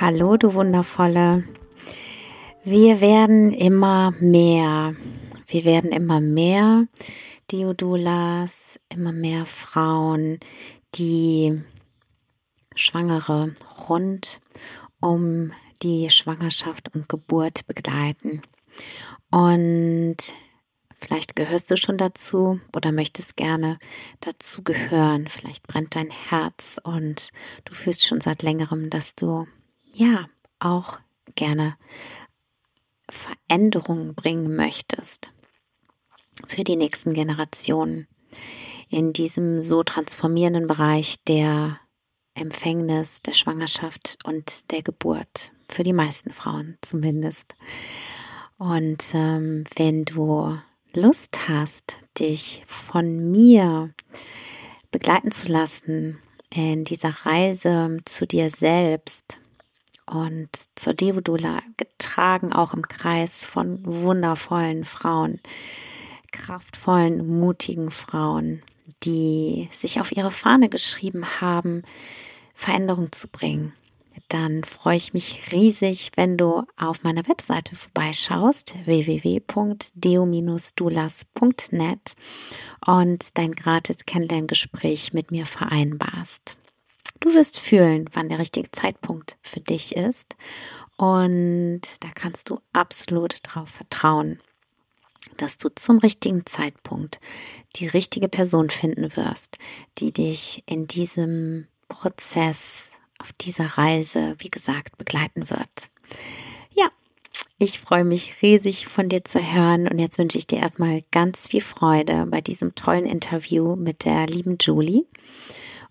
Hallo, du Wundervolle. Wir werden immer mehr. Wir werden immer mehr Diodulas, immer mehr Frauen, die Schwangere rund um die Schwangerschaft und Geburt begleiten. Und vielleicht gehörst du schon dazu oder möchtest gerne dazu gehören. Vielleicht brennt dein Herz und du fühlst schon seit längerem, dass du ja auch gerne Veränderungen bringen möchtest für die nächsten Generationen in diesem so transformierenden Bereich der Empfängnis, der Schwangerschaft und der Geburt. Für die meisten Frauen zumindest. Und ähm, wenn du Lust hast, dich von mir begleiten zu lassen in dieser Reise zu dir selbst, und zur Devodula getragen auch im Kreis von wundervollen Frauen, kraftvollen, mutigen Frauen, die sich auf ihre Fahne geschrieben haben, Veränderung zu bringen. Dann freue ich mich riesig, wenn du auf meiner Webseite vorbeischaust, www.deo-dulas.net und dein gratis Kennenlerngespräch mit mir vereinbarst. Du wirst fühlen, wann der richtige Zeitpunkt für dich ist. Und da kannst du absolut darauf vertrauen, dass du zum richtigen Zeitpunkt die richtige Person finden wirst, die dich in diesem Prozess, auf dieser Reise, wie gesagt, begleiten wird. Ja, ich freue mich riesig von dir zu hören und jetzt wünsche ich dir erstmal ganz viel Freude bei diesem tollen Interview mit der lieben Julie.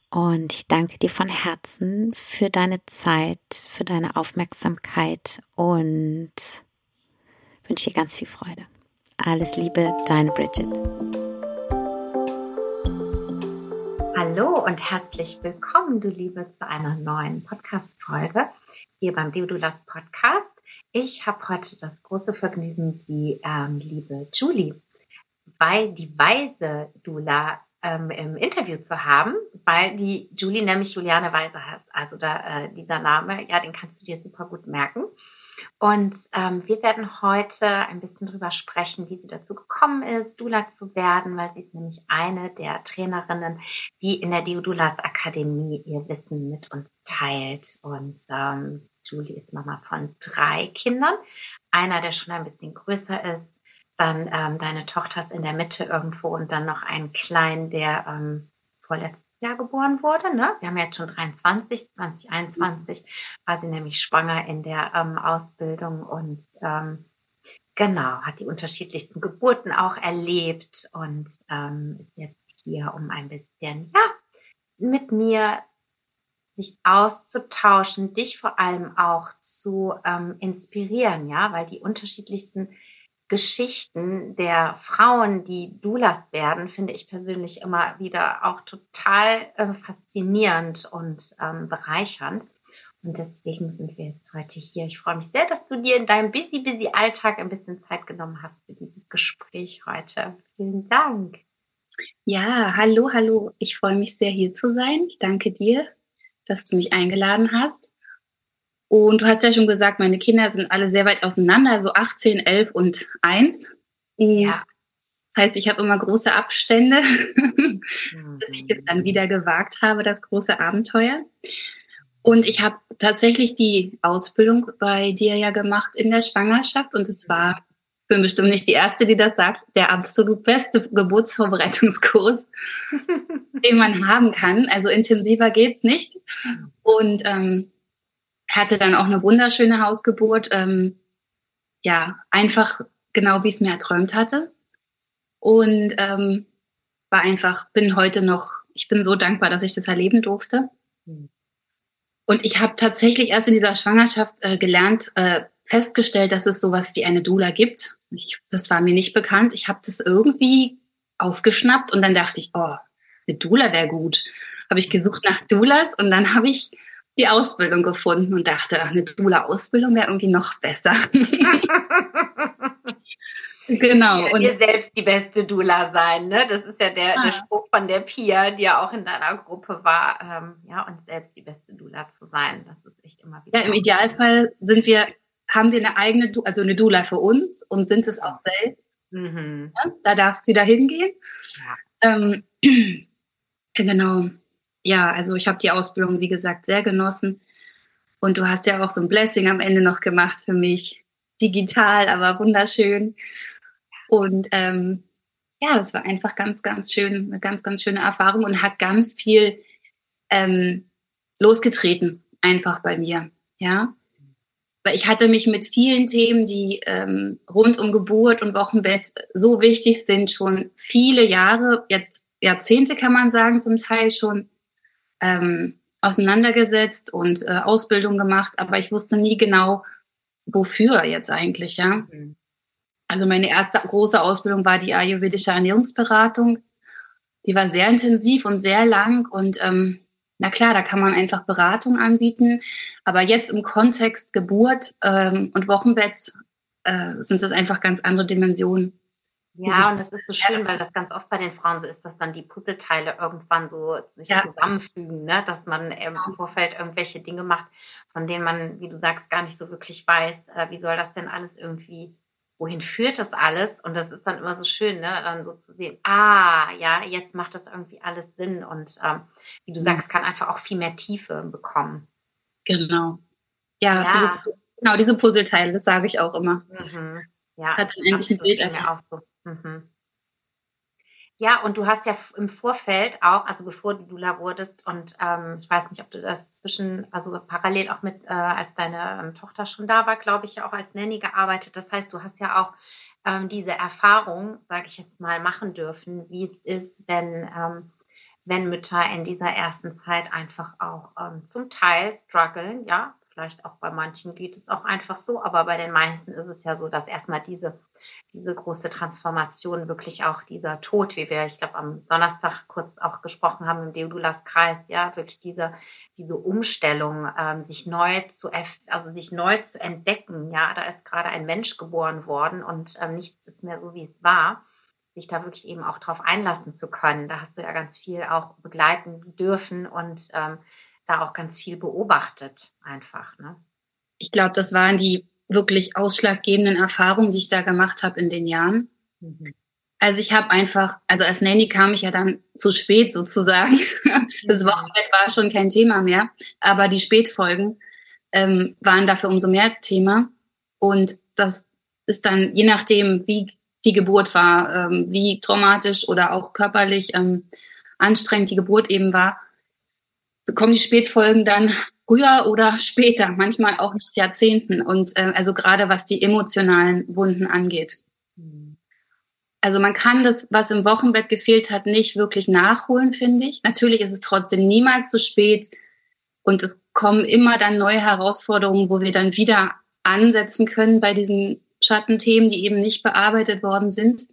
Und ich danke dir von Herzen für deine Zeit, für deine Aufmerksamkeit und wünsche dir ganz viel Freude. Alles Liebe, deine Bridget. Hallo und herzlich willkommen, du Liebe, zu einer neuen Podcast-Folge hier beim Deodulas Podcast. Ich habe heute das große Vergnügen, die ähm, liebe Julie, weil die weise Dula ähm, im Interview zu haben, weil die Julie nämlich Juliane Weiser heißt. Also da, äh, dieser Name, ja, den kannst du dir super gut merken. Und ähm, wir werden heute ein bisschen drüber sprechen, wie sie dazu gekommen ist, Dula zu werden, weil sie ist nämlich eine der Trainerinnen, die in der Diodulas Akademie ihr Wissen mit uns teilt. Und ähm, Julie ist Mama von drei Kindern. Einer, der schon ein bisschen größer ist, dann ähm, deine Tochter ist in der Mitte irgendwo und dann noch einen kleinen, der ähm, vorletztes Jahr geboren wurde. Ne? Wir haben jetzt schon 23, 2021 war sie nämlich schwanger in der ähm, Ausbildung und ähm, genau, hat die unterschiedlichsten Geburten auch erlebt und ähm, ist jetzt hier, um ein bisschen, ja, mit mir sich auszutauschen, dich vor allem auch zu ähm, inspirieren, ja, weil die unterschiedlichsten Geschichten der Frauen, die Doulas werden, finde ich persönlich immer wieder auch total äh, faszinierend und ähm, bereichernd. Und deswegen sind wir jetzt heute hier. Ich freue mich sehr, dass du dir in deinem busy, busy Alltag ein bisschen Zeit genommen hast für dieses Gespräch heute. Vielen Dank. Ja, hallo, hallo. Ich freue mich sehr, hier zu sein. Ich danke dir, dass du mich eingeladen hast. Und du hast ja schon gesagt, meine Kinder sind alle sehr weit auseinander, so 18, 11 und 1. Ja. Das heißt, ich habe immer große Abstände, mhm. dass ich es dann wieder gewagt habe, das große Abenteuer. Und ich habe tatsächlich die Ausbildung bei dir ja gemacht in der Schwangerschaft und es war, ich bin bestimmt nicht die Erste, die das sagt, der absolut beste Geburtsvorbereitungskurs, den man haben kann. Also intensiver geht's nicht. Und ähm, hatte dann auch eine wunderschöne Hausgeburt. Ähm, ja, einfach genau wie ich es mir erträumt hatte. Und ähm, war einfach, bin heute noch, ich bin so dankbar, dass ich das erleben durfte. Mhm. Und ich habe tatsächlich erst in dieser Schwangerschaft äh, gelernt, äh, festgestellt, dass es sowas wie eine Doula gibt. Ich, das war mir nicht bekannt. Ich habe das irgendwie aufgeschnappt und dann dachte ich, oh, eine Doula wäre gut. Habe ich gesucht nach Doulas und dann habe ich die Ausbildung gefunden und dachte, eine Doula-Ausbildung wäre irgendwie noch besser. Genau. Und dir selbst die beste Dula sein, ne? Das ist ja der, ah. der Spruch von der Pia, die ja auch in deiner Gruppe war, ähm, ja, und selbst die beste Dula zu sein. Das ist echt immer wieder. Ja, im Idealfall sind wir, haben wir eine eigene, also eine Dula für uns und sind es auch selbst. Mhm. Ja, da darfst du wieder hingehen. Ja. Ähm, genau. Ja, also ich habe die Ausbildung, wie gesagt, sehr genossen. Und du hast ja auch so ein Blessing am Ende noch gemacht für mich. Digital, aber wunderschön. Und ähm, ja, das war einfach ganz, ganz schön, eine ganz, ganz schöne Erfahrung und hat ganz viel ähm, losgetreten, einfach bei mir. Ja. Weil ich hatte mich mit vielen Themen, die ähm, rund um Geburt und Wochenbett so wichtig sind, schon viele Jahre, jetzt Jahrzehnte kann man sagen, zum Teil schon ähm, auseinandergesetzt und äh, Ausbildung gemacht, aber ich wusste nie genau, wofür jetzt eigentlich, ja. Mhm. Also meine erste große Ausbildung war die ayurvedische Ernährungsberatung. Die war sehr intensiv und sehr lang und ähm, na klar, da kann man einfach Beratung anbieten. Aber jetzt im Kontext Geburt ähm, und Wochenbett äh, sind das einfach ganz andere Dimensionen. Ja, und das ist so schön, weil das ganz oft bei den Frauen so ist, dass dann die Puzzleteile irgendwann so sich ja. zusammenfügen, ne? dass man ähm, im Vorfeld irgendwelche Dinge macht, von denen man, wie du sagst, gar nicht so wirklich weiß, äh, wie soll das denn alles irgendwie wohin führt das alles? Und das ist dann immer so schön, ne? dann so zu sehen, ah, ja, jetzt macht das irgendwie alles Sinn und ähm, wie du sagst, kann einfach auch viel mehr Tiefe bekommen. Genau. Ja, ja. Dieses, genau, diese Puzzleteile, das sage ich auch immer. Mhm. Ja, das hat dann endlich ein Bild. Mir auch so. Mhm. Ja, und du hast ja im Vorfeld auch, also bevor du Dula wurdest, und ähm, ich weiß nicht, ob du das zwischen, also parallel auch mit, äh, als deine ähm, Tochter schon da war, glaube ich, ja auch als Nanny gearbeitet. Das heißt, du hast ja auch ähm, diese Erfahrung, sage ich jetzt mal, machen dürfen, wie es ist, wenn, ähm, wenn Mütter in dieser ersten Zeit einfach auch ähm, zum Teil strugglen, ja, vielleicht auch bei manchen geht es auch einfach so, aber bei den meisten ist es ja so, dass erstmal diese, diese große Transformation wirklich auch dieser Tod, wie wir, ich glaube, am Donnerstag kurz auch gesprochen haben im Deodulas Kreis, ja, wirklich diese, diese Umstellung, ähm, sich neu zu, also sich neu zu entdecken, ja, da ist gerade ein Mensch geboren worden und ähm, nichts ist mehr so, wie es war sich da wirklich eben auch drauf einlassen zu können. Da hast du ja ganz viel auch begleiten dürfen und ähm, da auch ganz viel beobachtet einfach. Ne? Ich glaube, das waren die wirklich ausschlaggebenden Erfahrungen, die ich da gemacht habe in den Jahren. Mhm. Also ich habe einfach, also als Nanny kam ich ja dann zu spät sozusagen. Das. Wochenbett war schon kein Thema mehr, aber die Spätfolgen ähm, waren dafür umso mehr Thema. Und das ist dann, je nachdem, wie die Geburt war, ähm, wie traumatisch oder auch körperlich ähm, anstrengend die Geburt eben war, kommen die Spätfolgen dann früher oder später, manchmal auch nach Jahrzehnten. Und äh, also gerade was die emotionalen Wunden angeht. Also man kann das, was im Wochenbett gefehlt hat, nicht wirklich nachholen, finde ich. Natürlich ist es trotzdem niemals zu spät. Und es kommen immer dann neue Herausforderungen, wo wir dann wieder ansetzen können bei diesen Schattenthemen, die eben nicht bearbeitet worden sind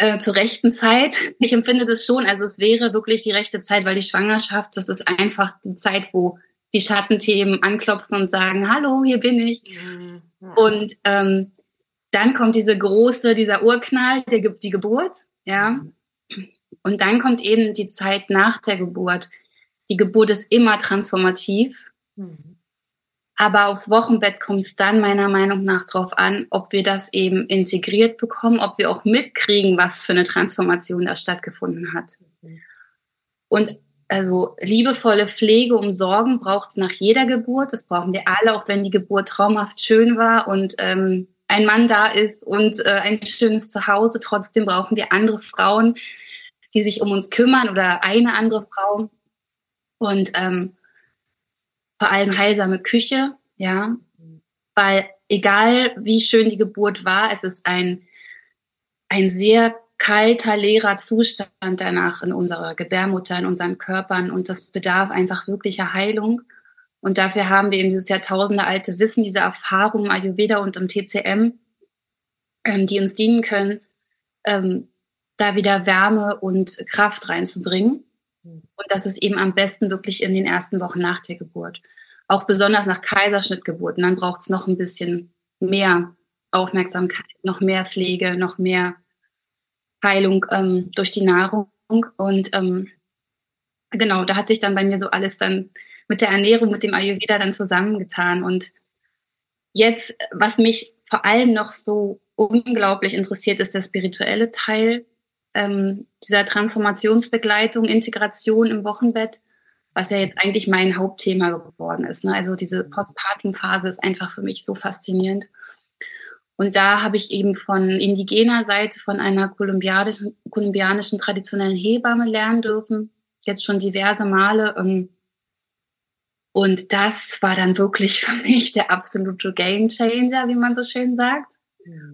äh, zur rechten Zeit. Ich empfinde das schon, also es wäre wirklich die rechte Zeit, weil die Schwangerschaft, das ist einfach die Zeit, wo die Schattenthemen anklopfen und sagen, hallo, hier bin ich. Mhm. Und ähm, dann kommt diese große, dieser Urknall, der, die Geburt, ja. Und dann kommt eben die Zeit nach der Geburt. Die Geburt ist immer transformativ. Mhm. Aber aufs Wochenbett kommt es dann meiner Meinung nach darauf an, ob wir das eben integriert bekommen, ob wir auch mitkriegen, was für eine Transformation da stattgefunden hat. Und also liebevolle Pflege um Sorgen braucht es nach jeder Geburt. Das brauchen wir alle, auch wenn die Geburt traumhaft schön war und ähm, ein Mann da ist und äh, ein schönes Zuhause. Trotzdem brauchen wir andere Frauen, die sich um uns kümmern oder eine andere Frau. Und ähm, vor allem heilsame Küche, ja, weil egal wie schön die Geburt war, es ist ein, ein sehr kalter, leerer Zustand danach in unserer Gebärmutter, in unseren Körpern und das bedarf einfach wirklicher Heilung. Und dafür haben wir eben dieses Jahrtausende alte Wissen, diese Erfahrung im Ayurveda und im TCM, ähm, die uns dienen können, ähm, da wieder Wärme und Kraft reinzubringen. Und das ist eben am besten wirklich in den ersten Wochen nach der Geburt. Auch besonders nach Kaiserschnittgeburten. Dann braucht es noch ein bisschen mehr Aufmerksamkeit, noch mehr Pflege, noch mehr Heilung ähm, durch die Nahrung. Und ähm, genau, da hat sich dann bei mir so alles dann mit der Ernährung, mit dem Ayurveda dann zusammengetan. Und jetzt, was mich vor allem noch so unglaublich interessiert, ist der spirituelle Teil ähm, dieser Transformationsbegleitung, Integration im Wochenbett, was ja jetzt eigentlich mein Hauptthema geworden ist. Ne? Also diese Postpartum-Phase ist einfach für mich so faszinierend. Und da habe ich eben von indigener Seite, von einer kolumbianischen, kolumbianischen traditionellen Hebamme lernen dürfen, jetzt schon diverse Male. Ähm, und das war dann wirklich für mich der absolute Game Changer, wie man so schön sagt. Ja.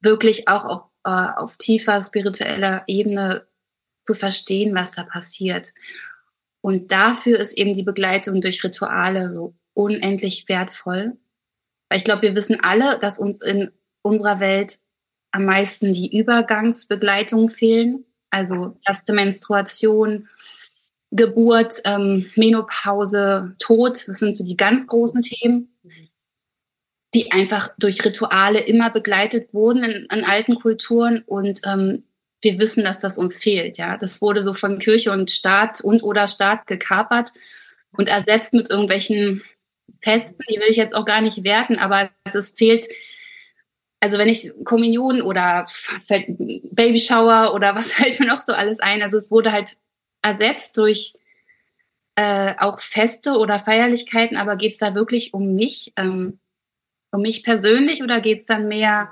Wirklich auch auf, auf tiefer spiritueller Ebene zu verstehen, was da passiert. Und dafür ist eben die Begleitung durch Rituale so unendlich wertvoll. Weil ich glaube, wir wissen alle, dass uns in unserer Welt am meisten die Übergangsbegleitung fehlen. Also erste Menstruation, Geburt, ähm, Menopause, Tod, das sind so die ganz großen Themen, die einfach durch Rituale immer begleitet wurden in, in alten Kulturen und ähm, wir wissen, dass das uns fehlt. Ja, das wurde so von Kirche und Staat und oder Staat gekapert und ersetzt mit irgendwelchen Festen. Die will ich jetzt auch gar nicht werten, aber es ist, fehlt also wenn ich Kommunion oder was fällt Babyshower oder was fällt mir noch so alles ein, also es wurde halt ersetzt durch äh, auch Feste oder Feierlichkeiten, aber geht es da wirklich um mich, ähm, um mich persönlich oder geht es dann mehr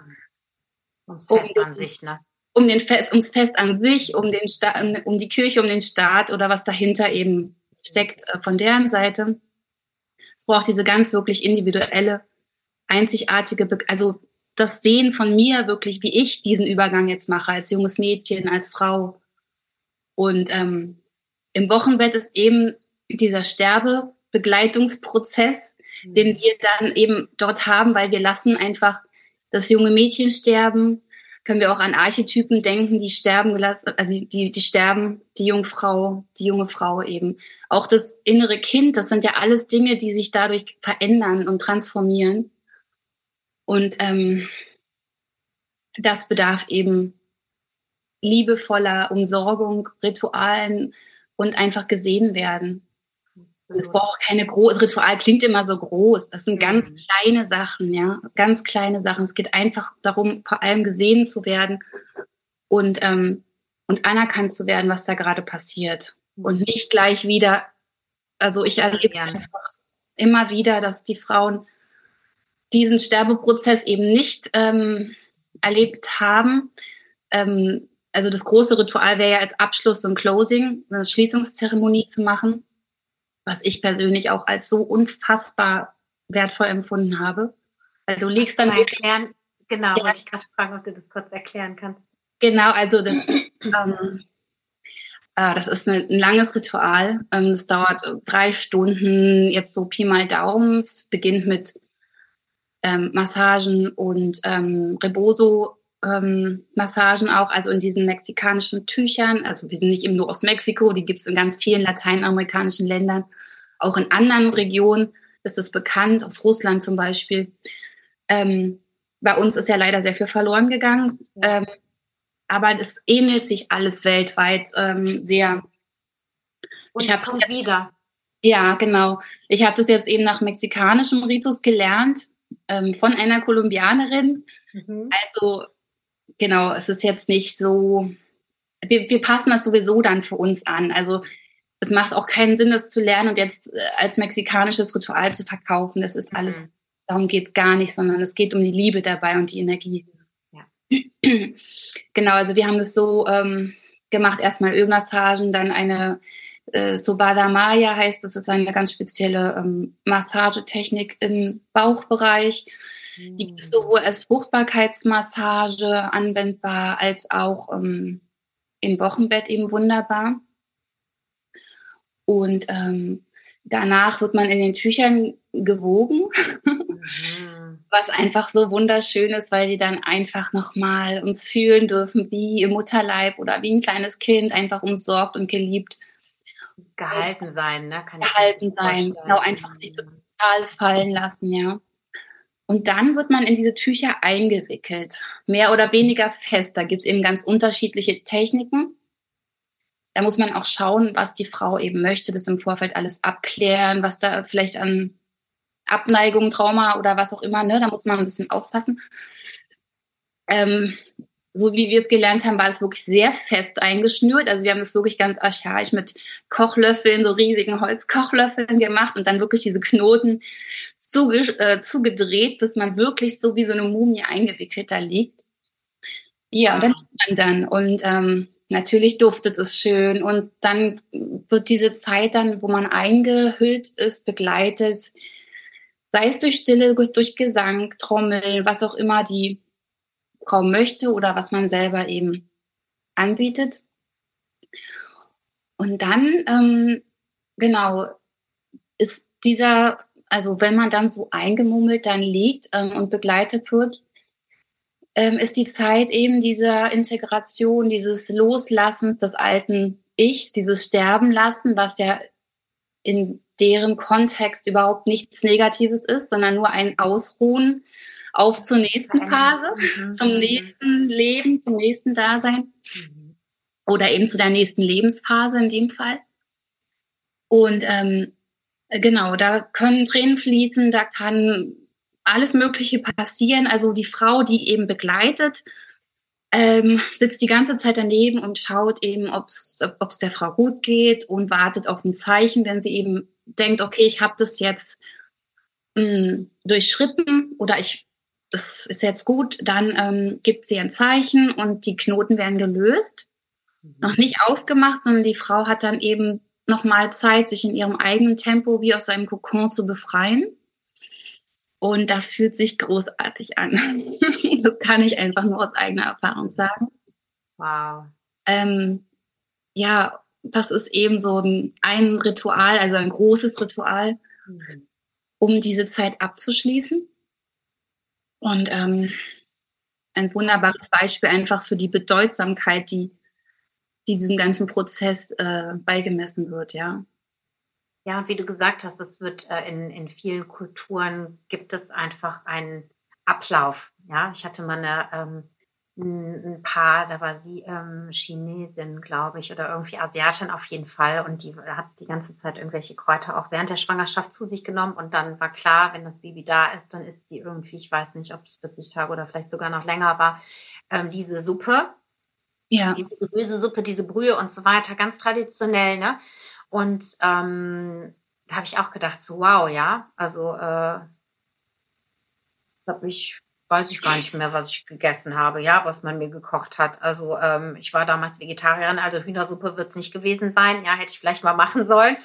ums Fest um, an sich, ne? Um den Fest, ums Fest an sich, um den Sta um die Kirche, um den Staat oder was dahinter eben steckt äh, von deren Seite. Es braucht diese ganz wirklich individuelle, einzigartige, Be also das Sehen von mir wirklich, wie ich diesen Übergang jetzt mache, als junges Mädchen, als Frau. Und ähm, im Wochenbett ist eben dieser Sterbebegleitungsprozess. Den wir dann eben dort haben, weil wir lassen einfach das junge Mädchen sterben. Können wir auch an Archetypen denken, die sterben gelassen, also die, die, die sterben, die Jungfrau, die junge Frau eben. Auch das innere Kind, das sind ja alles Dinge, die sich dadurch verändern und transformieren. Und ähm, das bedarf eben liebevoller Umsorgung, Ritualen und einfach gesehen werden. Und es braucht keine große, Ritual klingt immer so groß. Das sind ganz mhm. kleine Sachen, ja, ganz kleine Sachen. Es geht einfach darum, vor allem gesehen zu werden und, ähm, und anerkannt zu werden, was da gerade passiert. Und nicht gleich wieder, also ich erlebe es einfach immer wieder, dass die Frauen diesen Sterbeprozess eben nicht ähm, erlebt haben. Ähm, also das große Ritual wäre ja als Abschluss und Closing, eine Schließungszeremonie zu machen, was ich persönlich auch als so unfassbar wertvoll empfunden habe. Weil du legst dann erklären. Genau, ja. wollte ich gerade fragen, ob du das kurz erklären kannst. Genau, also das, ähm, äh, das ist ein, ein langes Ritual. Ähm, es dauert drei Stunden, jetzt so Pi mal Daumen. Es beginnt mit ähm, Massagen und ähm, Reboso ähm, Massagen auch, also in diesen mexikanischen Tüchern. Also die sind nicht eben nur aus Mexiko, die gibt es in ganz vielen lateinamerikanischen Ländern. Auch in anderen Regionen ist es bekannt, aus Russland zum Beispiel. Ähm, bei uns ist ja leider sehr viel verloren gegangen. Ähm, aber es ähnelt sich alles weltweit ähm, sehr. Und ich habe wieder. Ja, genau. Ich habe das jetzt eben nach mexikanischem Ritus gelernt ähm, von einer Kolumbianerin. Mhm. Also genau, es ist jetzt nicht so, wir, wir passen das sowieso dann für uns an. Also es macht auch keinen Sinn, das zu lernen und jetzt äh, als mexikanisches Ritual zu verkaufen. Das ist alles, mhm. darum geht's gar nicht, sondern es geht um die Liebe dabei und die Energie. Ja. Genau, also wir haben das so ähm, gemacht, erstmal Ölmassagen, dann eine äh, Sobada Maya heißt, das ist eine ganz spezielle ähm, Massagetechnik im Bauchbereich. Mhm. Die ist sowohl als Fruchtbarkeitsmassage anwendbar, als auch ähm, im Wochenbett eben wunderbar. Und ähm, danach wird man in den Tüchern gewogen, mhm. was einfach so wunderschön ist, weil die dann einfach nochmal uns fühlen dürfen wie im Mutterleib oder wie ein kleines Kind, einfach umsorgt und geliebt. Gehalten sein, ne? Kann gehalten sein, genau, einfach sich total fallen lassen, ja. Und dann wird man in diese Tücher eingewickelt, mehr oder weniger fest. Da gibt es eben ganz unterschiedliche Techniken. Da muss man auch schauen, was die Frau eben möchte, das im Vorfeld alles abklären, was da vielleicht an Abneigung, Trauma oder was auch immer, ne? Da muss man ein bisschen aufpassen. Ähm, so wie wir es gelernt haben, war es wirklich sehr fest eingeschnürt. Also wir haben das wirklich ganz archaisch mit Kochlöffeln, so riesigen Holzkochlöffeln gemacht und dann wirklich diese Knoten zuge äh, zugedreht, bis man wirklich so wie so eine Mumie eingewickelt da liegt. Ja, und dann man dann. Und ähm, natürlich duftet es schön. Und dann wird diese Zeit dann, wo man eingehüllt ist, begleitet, sei es durch Stille, durch Gesang, Trommeln, was auch immer die Frau möchte oder was man selber eben anbietet. Und dann, ähm, genau, ist dieser, also wenn man dann so eingemummelt dann liegt ähm, und begleitet wird, ähm, ist die Zeit eben dieser Integration, dieses Loslassens des alten Ichs, dieses Sterben lassen, was ja in deren Kontext überhaupt nichts Negatives ist, sondern nur ein Ausruhen auf zur nächsten Phase, mhm. zum nächsten Leben, zum nächsten Dasein mhm. oder eben zu der nächsten Lebensphase in dem Fall. Und ähm, genau, da können Tränen fließen, da kann alles Mögliche passieren. Also die Frau, die eben begleitet, ähm, sitzt die ganze Zeit daneben und schaut eben, ob es der Frau gut geht und wartet auf ein Zeichen, wenn sie eben denkt, okay, ich habe das jetzt mh, hm, durchschritten oder ich das ist jetzt gut, dann ähm, gibt sie ein Zeichen und die Knoten werden gelöst. Mhm. Noch nicht aufgemacht, sondern die Frau hat dann eben nochmal Zeit, sich in ihrem eigenen Tempo wie aus einem Kokon zu befreien. Und das fühlt sich großartig an. das kann ich einfach nur aus eigener Erfahrung sagen. Wow. Ähm, ja, das ist eben so ein, ein Ritual, also ein großes Ritual, mhm. um diese Zeit abzuschließen. Und ähm, ein wunderbares Beispiel einfach für die Bedeutsamkeit, die, die diesem ganzen Prozess äh, beigemessen wird, ja. Ja, wie du gesagt hast, es wird äh, in, in vielen Kulturen gibt es einfach einen Ablauf. Ja, ich hatte mal eine ähm, ein Paar, da war sie ähm, Chinesin, glaube ich, oder irgendwie Asiatin auf jeden Fall. Und die hat die ganze Zeit irgendwelche Kräuter auch während der Schwangerschaft zu sich genommen. Und dann war klar, wenn das Baby da ist, dann ist sie irgendwie, ich weiß nicht, ob es 40 Tage oder vielleicht sogar noch länger war, ähm, diese Suppe. Ja. Diese Gemüsesuppe, diese Brühe und so weiter, ganz traditionell, ne? Und ähm, da habe ich auch gedacht, so wow, ja, also äh, habe ich weiß ich gar nicht mehr, was ich gegessen habe, ja, was man mir gekocht hat. Also ähm, ich war damals Vegetarierin, also Hühnersuppe wird es nicht gewesen sein. Ja, hätte ich vielleicht mal machen sollen.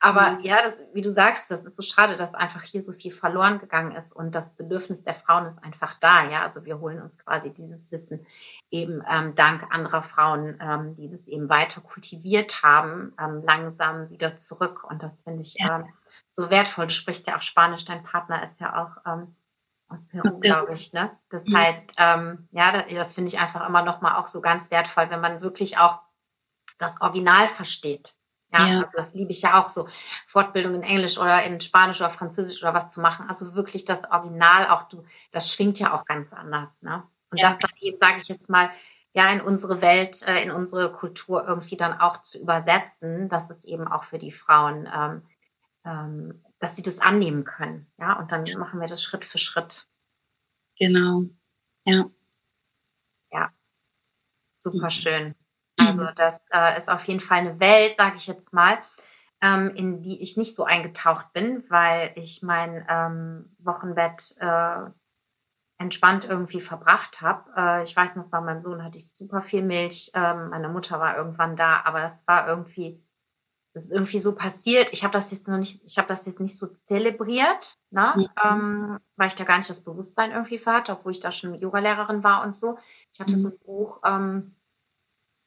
Aber mhm. ja, das, wie du sagst, das ist so schade, dass einfach hier so viel verloren gegangen ist und das Bedürfnis der Frauen ist einfach da. Ja, also wir holen uns quasi dieses Wissen eben ähm, dank anderer Frauen, ähm, die das eben weiter kultiviert haben, ähm, langsam wieder zurück. Und das finde ich ja. ähm, so wertvoll. Du sprichst ja auch Spanisch, dein Partner ist ja auch ähm, aus Peru, glaube ich. Ne? Das mhm. heißt, ähm, ja, das, das finde ich einfach immer noch mal auch so ganz wertvoll, wenn man wirklich auch das Original versteht. Ja, ja, also das liebe ich ja auch so, Fortbildung in Englisch oder in Spanisch oder Französisch oder was zu machen. Also wirklich das Original, auch du, das schwingt ja auch ganz anders. Ne? Und ja. das dann eben, sage ich jetzt mal, ja, in unsere Welt, äh, in unsere Kultur irgendwie dann auch zu übersetzen, dass es eben auch für die Frauen ähm, ähm, dass sie das annehmen können. Ja, und dann machen wir das Schritt für Schritt. Genau. Ja. Ja. Super schön. Also mhm. das äh, ist auf jeden Fall eine Welt, sage ich jetzt mal, ähm, in die ich nicht so eingetaucht bin, weil ich mein ähm, Wochenbett äh, entspannt irgendwie verbracht habe. Äh, ich weiß noch, bei meinem Sohn hatte ich super viel Milch. Ähm, meine Mutter war irgendwann da, aber das war irgendwie, das ist irgendwie so passiert. Ich habe das jetzt noch nicht, ich habe das jetzt nicht so zelebriert, ne? Mhm. Ähm, weil ich da gar nicht das Bewusstsein irgendwie für hatte, obwohl ich da schon Yogalehrerin war und so. Ich hatte mhm. so ein Buch, ähm,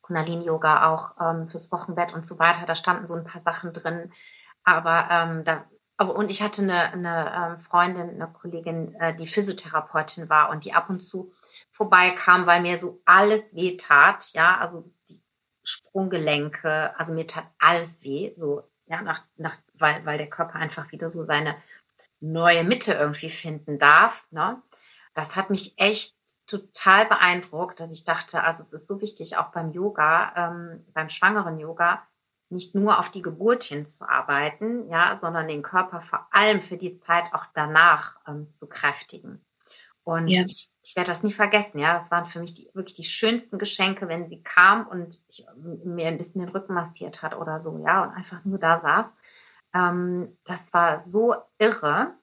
Kundalini-Yoga auch ähm, fürs Wochenbett und so weiter. Da standen so ein paar Sachen drin. Aber ähm, da aber und ich hatte eine, eine ähm, Freundin, eine Kollegin, äh, die Physiotherapeutin war und die ab und zu vorbeikam, weil mir so alles weh tat, ja, also die Sprunggelenke, also mir tat alles weh, so, ja, nach, nach, weil, weil der Körper einfach wieder so seine neue Mitte irgendwie finden darf, ne? Das hat mich echt total beeindruckt, dass ich dachte, also es ist so wichtig, auch beim Yoga, ähm, beim schwangeren Yoga, nicht nur auf die Geburt hinzuarbeiten, ja, sondern den Körper vor allem für die Zeit auch danach ähm, zu kräftigen. Und ja. ich, ich werde das nie vergessen, ja. Das waren für mich die, wirklich die schönsten Geschenke, wenn sie kam und ich, mir ein bisschen den Rücken massiert hat oder so, ja, und einfach nur da saß. Ähm, das war so irre.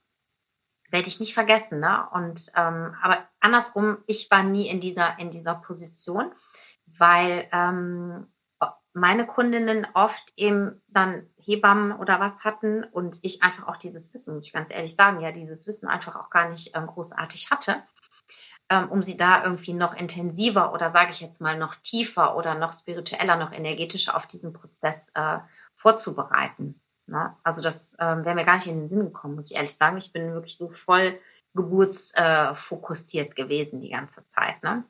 Werde ich nicht vergessen, ne? Und ähm, aber andersrum, ich war nie in dieser, in dieser Position, weil ähm, meine Kundinnen oft eben dann Hebammen oder was hatten und ich einfach auch dieses Wissen, muss ich ganz ehrlich sagen, ja, dieses Wissen einfach auch gar nicht ähm, großartig hatte, um sie da irgendwie noch intensiver oder sage ich jetzt mal noch tiefer oder noch spiritueller, noch energetischer auf diesen Prozess äh, vorzubereiten. Ne? Also das ähm, wäre mir gar nicht in den Sinn gekommen, muss ich ehrlich sagen. Ich bin wirklich so voll geburtsfokussiert äh, gewesen die ganze Zeit. Ne?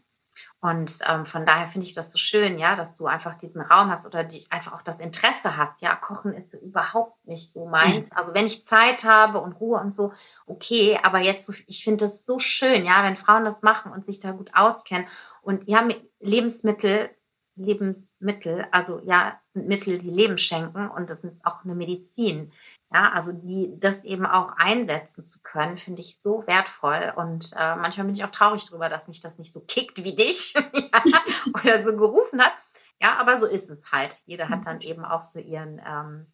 Und ähm, von daher finde ich das so schön, ja, dass du einfach diesen Raum hast oder dich einfach auch das Interesse hast. Ja, Kochen ist überhaupt nicht so meins. Mhm. Also wenn ich Zeit habe und Ruhe und so, okay, aber jetzt, ich finde das so schön, ja, wenn Frauen das machen und sich da gut auskennen. Und ja, Lebensmittel, Lebensmittel, also ja, sind Mittel, die Leben schenken und das ist auch eine Medizin. Ja, also die, das eben auch einsetzen zu können, finde ich so wertvoll. Und äh, manchmal bin ich auch traurig darüber, dass mich das nicht so kickt wie dich oder so gerufen hat. Ja, aber so ist es halt. Jeder hat dann eben auch so ihren, ähm,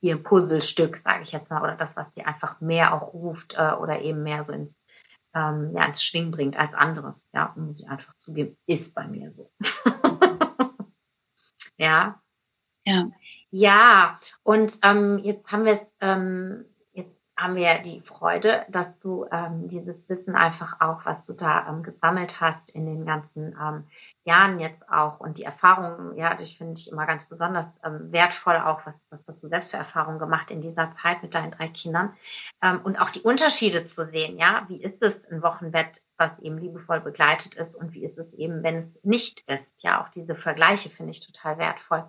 ihr Puzzlestück, sage ich jetzt mal, oder das, was sie einfach mehr auch ruft äh, oder eben mehr so ins, ähm, ja, ins Schwingen bringt als anderes. Ja, muss ich einfach zugeben, ist bei mir so. ja, ja. Ja, und ähm, jetzt haben wir es ähm, haben wir die Freude, dass du ähm, dieses Wissen einfach auch, was du da ähm, gesammelt hast in den ganzen ähm, Jahren jetzt auch und die Erfahrungen, ja, das finde ich immer ganz besonders ähm, wertvoll auch, was, was hast du selbst für Erfahrungen gemacht in dieser Zeit mit deinen drei Kindern ähm, und auch die Unterschiede zu sehen, ja, wie ist es ein Wochenbett, was eben liebevoll begleitet ist und wie ist es eben, wenn es nicht ist, ja, auch diese Vergleiche finde ich total wertvoll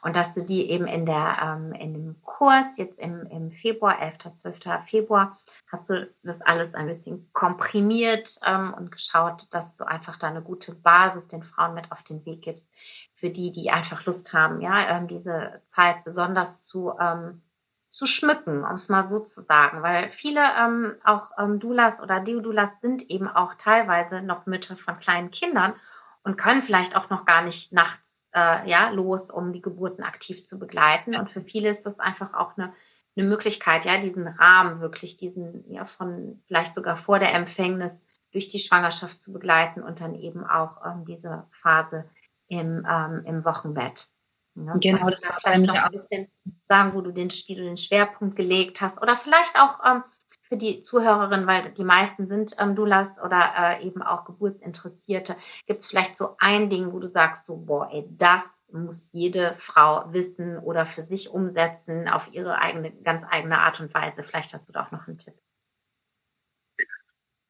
und dass du die eben in der ähm, in dem Kurs jetzt im, im Februar, 11., 12. Februar, hast du das alles ein bisschen komprimiert ähm, und geschaut, dass du einfach da eine gute Basis den Frauen mit auf den Weg gibst, für die, die einfach Lust haben, ja, ähm, diese Zeit besonders zu, ähm, zu schmücken, um es mal so zu sagen, weil viele ähm, auch ähm, Dulas oder Deodulas sind eben auch teilweise noch Mütter von kleinen Kindern und können vielleicht auch noch gar nicht nachts äh, ja los, um die Geburten aktiv zu begleiten. Und für viele ist das einfach auch eine eine Möglichkeit, ja, diesen Rahmen wirklich, diesen, ja, von vielleicht sogar vor der Empfängnis durch die Schwangerschaft zu begleiten und dann eben auch ähm, diese Phase im, ähm, im Wochenbett. Ja, genau, das war vielleicht noch ein bisschen sagen, wo du den, wie du den Schwerpunkt gelegt hast oder vielleicht auch ähm, für die Zuhörerin, weil die meisten sind ähm, Dulas oder äh, eben auch Geburtsinteressierte, gibt es vielleicht so ein Ding, wo du sagst, so, boah, ey, das muss jede Frau wissen oder für sich umsetzen auf ihre eigene, ganz eigene Art und Weise. Vielleicht hast du da auch noch einen Tipp.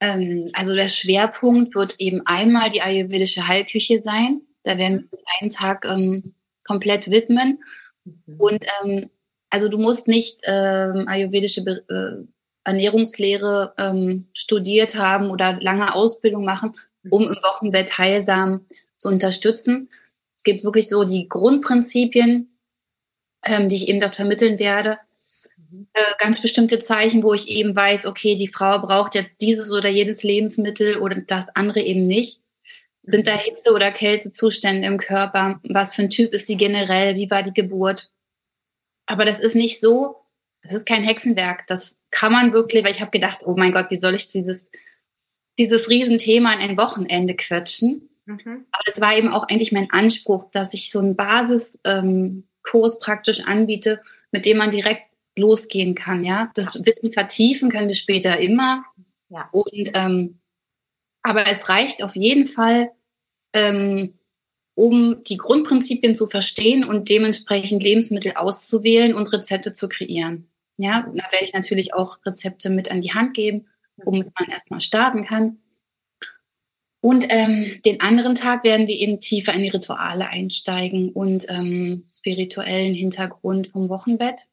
Ähm, also der Schwerpunkt wird eben einmal die ayurvedische Heilküche sein. Da werden wir uns einen Tag ähm, komplett widmen. Mhm. Und ähm, also du musst nicht ähm, ayurvedische äh, Ernährungslehre ähm, studiert haben oder lange Ausbildung machen, um im Wochenbett heilsam zu unterstützen. Es gibt wirklich so die Grundprinzipien, ähm, die ich eben dort vermitteln werde. Äh, ganz bestimmte Zeichen, wo ich eben weiß, okay, die Frau braucht jetzt dieses oder jedes Lebensmittel oder das andere eben nicht. Sind da Hitze- oder Kältezustände im Körper? Was für ein Typ ist sie generell? Wie war die Geburt? Aber das ist nicht so, das ist kein Hexenwerk. Das kann man wirklich, weil ich habe gedacht, oh mein Gott, wie soll ich dieses, dieses Riesenthema in ein Wochenende quetschen? Mhm. Aber das war eben auch eigentlich mein Anspruch, dass ich so einen Basiskurs ähm, praktisch anbiete, mit dem man direkt losgehen kann. Ja, das Wissen vertiefen können wir später immer. Ja. Und ähm, aber es reicht auf jeden Fall, ähm, um die Grundprinzipien zu verstehen und dementsprechend Lebensmittel auszuwählen und Rezepte zu kreieren. Ja, da werde ich natürlich auch Rezepte mit an die Hand geben, womit man erstmal starten kann. Und ähm, den anderen Tag werden wir eben tiefer in die Rituale einsteigen und ähm, spirituellen Hintergrund vom Wochenbett.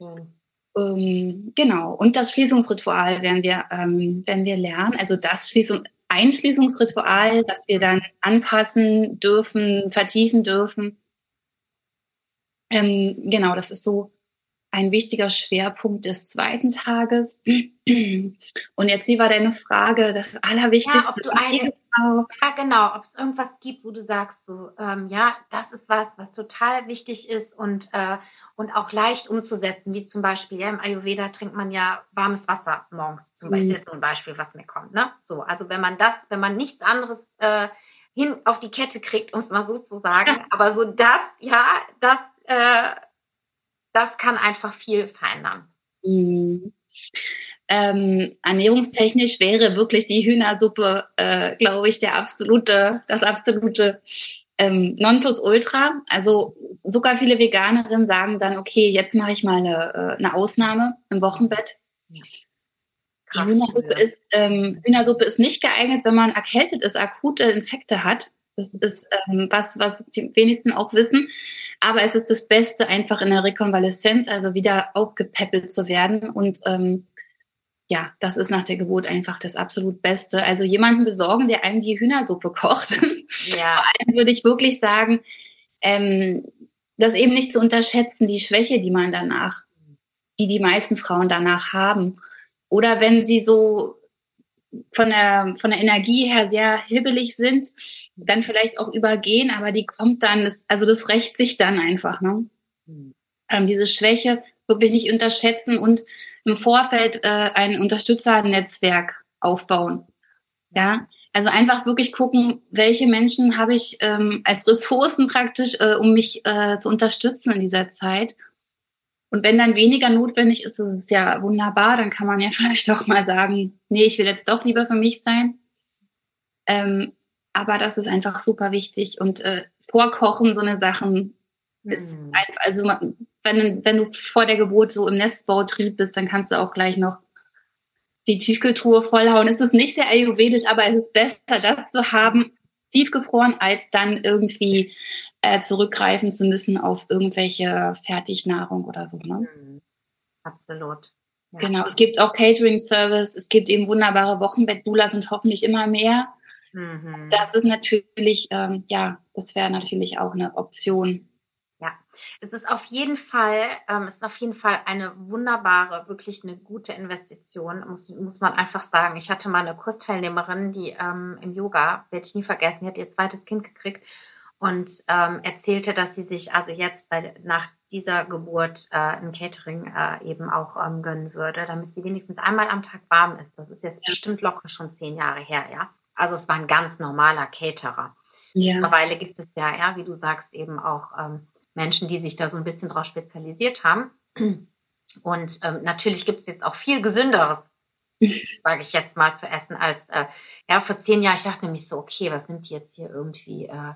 Mhm. Ähm, genau. Und das Schließungsritual werden wir, ähm, werden wir lernen. Also das Schließung, Einschließungsritual, das wir dann anpassen dürfen, vertiefen dürfen. Ähm, genau, das ist so ein wichtiger Schwerpunkt des zweiten Tages. Und jetzt, wie war deine Frage? Das Allerwichtigste. Ja, ob du eine, genau, ja, genau, ob es irgendwas gibt, wo du sagst, so, ähm, ja, das ist was, was total wichtig ist und, äh, und auch leicht umzusetzen, wie zum Beispiel, ja, im Ayurveda trinkt man ja warmes Wasser morgens, zum Beispiel, mhm. ist so ein Beispiel, was mir kommt, ne? So, also wenn man das, wenn man nichts anderes äh, hin auf die Kette kriegt, um es mal so zu sagen, aber so das, ja, das, äh, das kann einfach viel verändern. Mhm. Ähm, ernährungstechnisch wäre wirklich die Hühnersuppe, äh, glaube ich, der absolute, das absolute ähm, Nonplusultra. Also sogar viele Veganerinnen sagen dann, okay, jetzt mache ich mal eine, äh, eine Ausnahme im Wochenbett. Ja. Die Hühnersuppe ist, ähm, Hühnersuppe ist nicht geeignet, wenn man erkältet ist, akute Infekte hat. Das ist ähm, was, was die wenigsten auch wissen. Aber es ist das Beste, einfach in der Rekonvaleszenz, also wieder aufgepäppelt zu werden. Und ähm, ja, das ist nach der Geburt einfach das absolut Beste. Also jemanden besorgen, der einem die Hühnersuppe kocht. Ja. Vor allem würde ich wirklich sagen, ähm, das eben nicht zu unterschätzen, die Schwäche, die man danach, die die meisten Frauen danach haben. Oder wenn sie so von der, von der Energie her sehr hibbelig sind, dann vielleicht auch übergehen, aber die kommt dann, das, also das rächt sich dann einfach. Ne? Mhm. Ähm, diese Schwäche wirklich nicht unterschätzen und im Vorfeld äh, ein Unterstützernetzwerk aufbauen. Ja, also einfach wirklich gucken, welche Menschen habe ich ähm, als Ressourcen praktisch, äh, um mich äh, zu unterstützen in dieser Zeit und wenn dann weniger notwendig ist, ist es ja wunderbar, dann kann man ja vielleicht auch mal sagen, nee, ich will jetzt doch lieber für mich sein. Ähm, aber das ist einfach super wichtig. Und äh, Vorkochen, so eine Sachen, ist mhm. einfach, also wenn, wenn du vor der Geburt so im Nestbautrieb bist, dann kannst du auch gleich noch die Tiefkühltruhe vollhauen. Es ist nicht sehr ayurvedisch, aber es ist besser, das zu haben, tiefgefroren, als dann irgendwie äh, zurückgreifen zu müssen auf irgendwelche Fertignahrung oder so. Ne? Mhm. Absolut. Ja. Genau, es gibt auch Catering-Service, es gibt eben wunderbare Wochenbett-Doulas und hoffentlich immer mehr. Mhm. Das ist natürlich, ähm, ja, das wäre natürlich auch eine Option. Ja, es ist auf jeden Fall, ähm, es ist auf jeden Fall eine wunderbare, wirklich eine gute Investition, muss, muss man einfach sagen. Ich hatte mal eine Kursteilnehmerin, die ähm, im Yoga, werde ich nie vergessen, die hat ihr zweites Kind gekriegt und ähm, erzählte, dass sie sich also jetzt bei, nach dieser Geburt äh, ein Catering äh, eben auch ähm, gönnen würde, damit sie wenigstens einmal am Tag warm ist. Das ist jetzt bestimmt locker schon zehn Jahre her, ja. Also es war ein ganz normaler Caterer. Ja. Mittlerweile gibt es ja, ja, wie du sagst, eben auch ähm, Menschen, die sich da so ein bisschen drauf spezialisiert haben. Und ähm, natürlich gibt es jetzt auch viel gesünderes, sage ich jetzt mal, zu essen als äh, ja vor zehn Jahren. Ich dachte nämlich so, okay, was nimmt die jetzt hier irgendwie? Äh,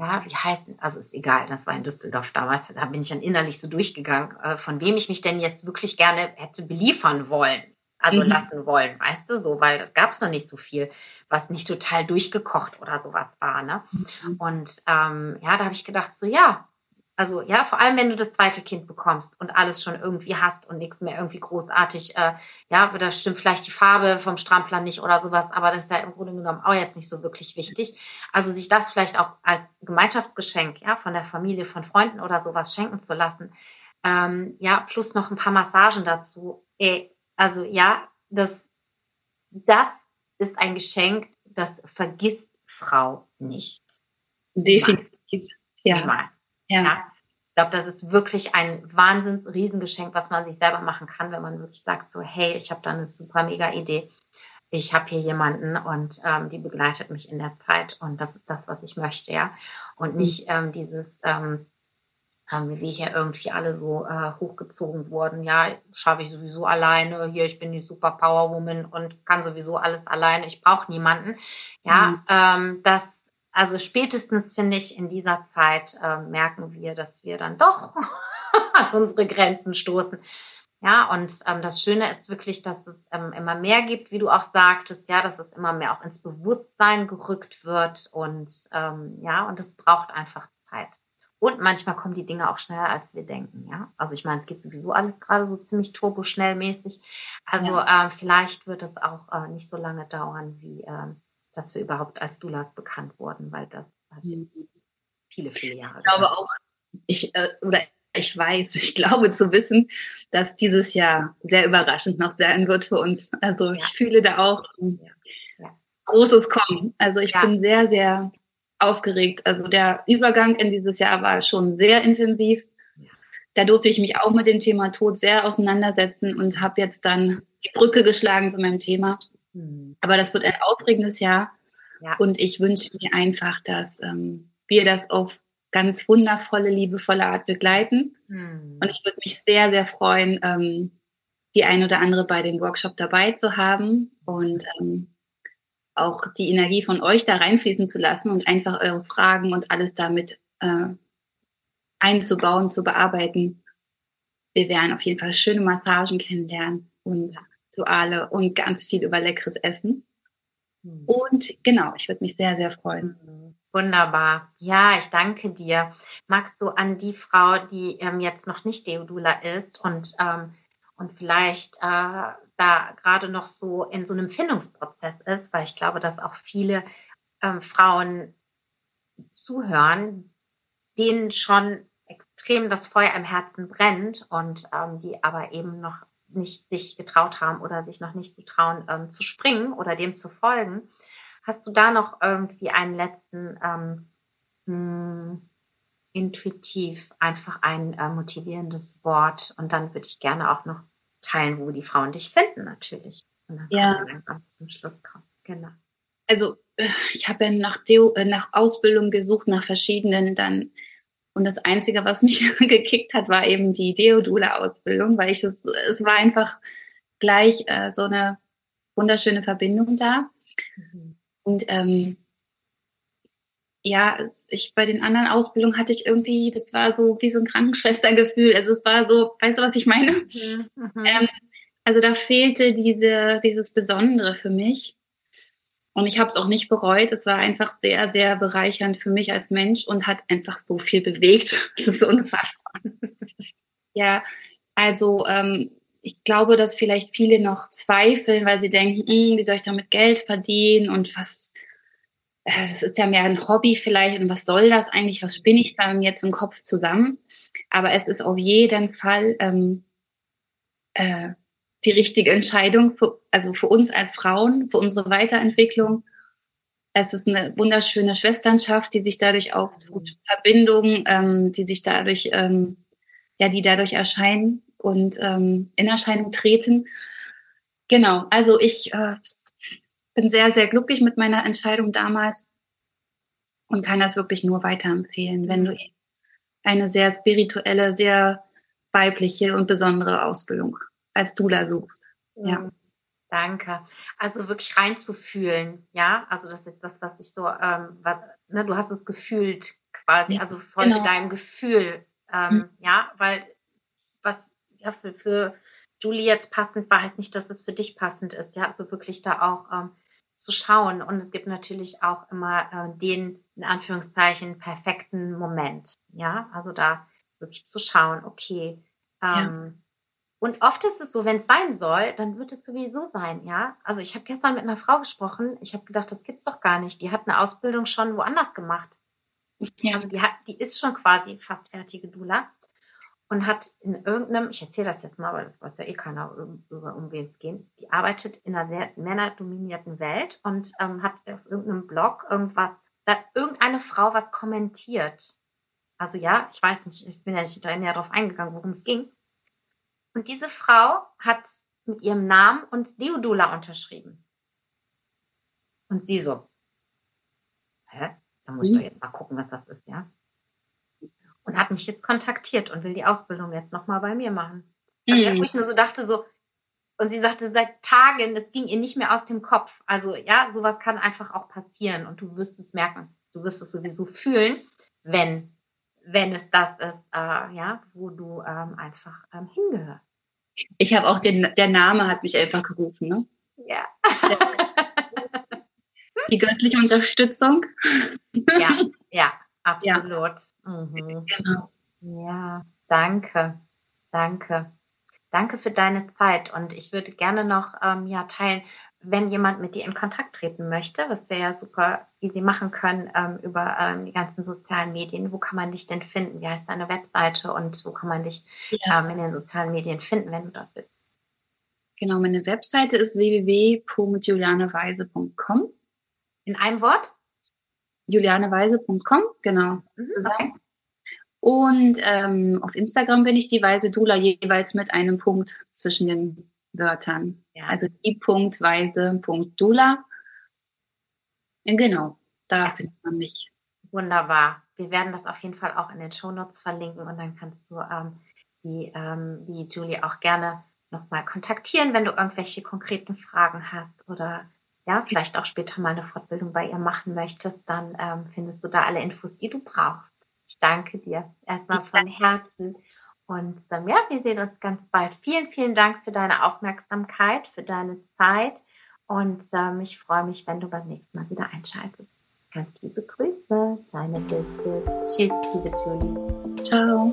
ja, wie heißt, also ist egal, das war in Düsseldorf damals, da bin ich dann innerlich so durchgegangen, äh, von wem ich mich denn jetzt wirklich gerne hätte beliefern wollen, also mhm. lassen wollen, weißt du, so, weil das gab es noch nicht so viel, was nicht total durchgekocht oder sowas war, ne? Mhm. Und ähm, ja, da habe ich gedacht, so ja, also ja, vor allem wenn du das zweite Kind bekommst und alles schon irgendwie hast und nichts mehr irgendwie großartig, äh, ja, da stimmt vielleicht die Farbe vom Strampler nicht oder sowas, aber das ist ja im Grunde genommen auch jetzt nicht so wirklich wichtig. Also sich das vielleicht auch als Gemeinschaftsgeschenk, ja, von der Familie, von Freunden oder sowas schenken zu lassen, ähm, ja, plus noch ein paar Massagen dazu. Ey, also ja, das, das ist ein Geschenk, das vergisst Frau nicht. Definitiv. Ja. Ja. ja. Ich glaube, das ist wirklich ein wahnsinns Riesengeschenk, was man sich selber machen kann, wenn man wirklich sagt, so, hey, ich habe da eine super mega Idee. Ich habe hier jemanden und ähm, die begleitet mich in der Zeit und das ist das, was ich möchte, ja. Und nicht ähm, dieses, ähm, ähm, wie hier irgendwie alle so äh, hochgezogen wurden. Ja, schaffe ich sowieso alleine. Hier, ich bin die Super Power Woman und kann sowieso alles alleine. Ich brauche niemanden. Ja, mhm. ähm, das, also spätestens finde ich in dieser Zeit äh, merken wir, dass wir dann doch an unsere Grenzen stoßen. Ja, und ähm, das Schöne ist wirklich, dass es ähm, immer mehr gibt, wie du auch sagtest, ja, dass es immer mehr auch ins Bewusstsein gerückt wird und ähm, ja, und es braucht einfach Zeit. Und manchmal kommen die Dinge auch schneller, als wir denken. Ja, also ich meine, es geht sowieso alles gerade so ziemlich turboschnellmäßig. Also ja. äh, vielleicht wird es auch äh, nicht so lange dauern, wie äh, dass wir überhaupt als Doulas bekannt wurden, weil das hat mhm. viele, viele Jahre. Ich glaube auch, ich äh, oder ich weiß, ich glaube zu wissen, dass dieses Jahr sehr überraschend noch sein wird für uns. Also ja. ich fühle da auch ja. Großes Kommen. Also ich bin sehr, sehr aufgeregt. Also der Übergang in dieses Jahr war schon sehr intensiv. Da durfte ich mich auch mit dem Thema Tod sehr auseinandersetzen und habe jetzt dann die Brücke geschlagen zu meinem Thema. Mhm. Aber das wird ein aufregendes Jahr. Ja. Und ich wünsche mir einfach, dass ähm, wir das auf ganz wundervolle, liebevolle Art begleiten. Mhm. Und ich würde mich sehr, sehr freuen, ähm, die ein oder andere bei dem Workshop dabei zu haben. Und ähm, auch die Energie von euch da reinfließen zu lassen und einfach eure Fragen und alles damit äh, einzubauen, zu bearbeiten. Wir werden auf jeden Fall schöne Massagen kennenlernen und Rituale und ganz viel über leckeres Essen. Hm. Und genau, ich würde mich sehr, sehr freuen. Hm. Wunderbar. Ja, ich danke dir. Magst du an die Frau, die ähm, jetzt noch nicht Deodula ist und, ähm, und vielleicht äh, da gerade noch so in so einem Findungsprozess ist, weil ich glaube, dass auch viele ähm, Frauen zuhören, denen schon extrem das Feuer im Herzen brennt und ähm, die aber eben noch nicht sich getraut haben oder sich noch nicht zu trauen ähm, zu springen oder dem zu folgen. Hast du da noch irgendwie einen letzten ähm, mh, hm, intuitiv einfach ein äh, motivierendes Wort und dann würde ich gerne auch noch teilen, wo die Frauen dich finden, natürlich. ja. zum Schluss kommen. Genau. Also äh, ich habe ja nach, Deo, äh, nach Ausbildung gesucht, nach verschiedenen dann. Und das Einzige, was mich gekickt hat, war eben die Deodula-Ausbildung, weil ich es, es war einfach gleich äh, so eine wunderschöne Verbindung da. Mhm. Und ähm, ja, ich bei den anderen Ausbildungen hatte ich irgendwie, das war so wie so ein Krankenschwestergefühl. Also es war so, weißt du, was ich meine? Mhm, mhm. ähm, also da fehlte diese, dieses Besondere für mich. Und ich habe es auch nicht bereut. Es war einfach sehr, sehr bereichernd für mich als Mensch und hat einfach so viel bewegt. Das ist unfassbar. ja, also ähm, ich glaube, dass vielleicht viele noch zweifeln, weil sie denken, hm, wie soll ich damit Geld verdienen und was, es ist ja mehr ein Hobby vielleicht und was soll das eigentlich, was spinne ich da jetzt im Kopf zusammen? Aber es ist auf jeden Fall ähm, äh, die richtige Entscheidung, für, also für uns als Frauen, für unsere Weiterentwicklung. Es ist eine wunderschöne Schwesternschaft, die sich dadurch auch gut Verbindungen, ähm, die sich dadurch, ähm, ja, die dadurch erscheinen und ähm, in Erscheinung treten. Genau, also ich äh, bin sehr, sehr glücklich mit meiner Entscheidung damals und kann das wirklich nur weiterempfehlen, wenn du eine sehr spirituelle, sehr weibliche und besondere Ausbildung als Dula suchst. Ja. Danke. Also wirklich reinzufühlen, ja. Also das ist das, was ich so, ähm, was, ne, du hast es gefühlt quasi, also folge genau. deinem Gefühl, ähm, mhm. ja, weil was ja, für, für Julie jetzt passend war, heißt nicht, dass es für dich passend ist, ja. Also wirklich da auch ähm, zu schauen. Und es gibt natürlich auch immer äh, den, in Anführungszeichen, perfekten Moment. Ja, also da wirklich zu schauen, okay. Ähm, ja. Und oft ist es so, wenn es sein soll, dann wird es sowieso sein, ja. Also ich habe gestern mit einer Frau gesprochen, ich habe gedacht, das gibt's doch gar nicht. Die hat eine Ausbildung schon woanders gemacht. Ja. Also die hat, die ist schon quasi fast fertige Dula. und hat in irgendeinem, ich erzähle das jetzt mal, weil das weiß ja eh keiner, über um wen es geht, die arbeitet in einer sehr männerdominierten Welt und ähm, hat auf irgendeinem Blog irgendwas, da hat irgendeine Frau was kommentiert. Also ja, ich weiß nicht, ich bin ja nicht näher darauf eingegangen, worum es ging. Und diese Frau hat mit ihrem Namen und Deodula unterschrieben. Und sie so, hä? Da muss ich doch mhm. jetzt mal gucken, was das ist, ja? Und hat mich jetzt kontaktiert und will die Ausbildung jetzt nochmal bei mir machen. Also mhm. wo ich nur so dachte, so, und sie sagte seit Tagen, das ging ihr nicht mehr aus dem Kopf. Also ja, sowas kann einfach auch passieren und du wirst es merken. Du wirst es sowieso fühlen, wenn, wenn es das ist, äh, ja, wo du ähm, einfach ähm, hingehörst. Ich habe auch den, der Name hat mich einfach gerufen, ne? Ja. Die göttliche Unterstützung. Ja, ja, absolut. Ja. Mhm. Genau. Ja, danke. Danke. Danke für deine Zeit. Und ich würde gerne noch ähm, ja, teilen, wenn jemand mit dir in Kontakt treten möchte, was wir ja super easy machen können ähm, über ähm, die ganzen sozialen Medien, wo kann man dich denn finden? Wie heißt deine Webseite und wo kann man dich ja. ähm, in den sozialen Medien finden, wenn du dort bist? Genau, meine Webseite ist www.julianeweise.com. In einem Wort? julianeweise.com, genau. Mhm, okay. Und ähm, auf Instagram bin ich die Weise Dula jeweils mit einem Punkt zwischen den Wörtern. Ja. Also die Punkt Weise Punkt Dula. Genau, da ja. findet man mich. Wunderbar. Wir werden das auf jeden Fall auch in den Shownotes verlinken und dann kannst du ähm, die, ähm, die Julie auch gerne nochmal kontaktieren, wenn du irgendwelche konkreten Fragen hast oder ja, vielleicht auch später mal eine Fortbildung bei ihr machen möchtest, dann ähm, findest du da alle Infos, die du brauchst. Ich danke dir erstmal von Herzen. Und ähm, ja, wir sehen uns ganz bald. Vielen, vielen Dank für deine Aufmerksamkeit, für deine Zeit. Und ähm, ich freue mich, wenn du beim nächsten Mal wieder einschaltest. Ganz liebe Grüße, deine Bitte. Tschüss, liebe Julie. Ciao.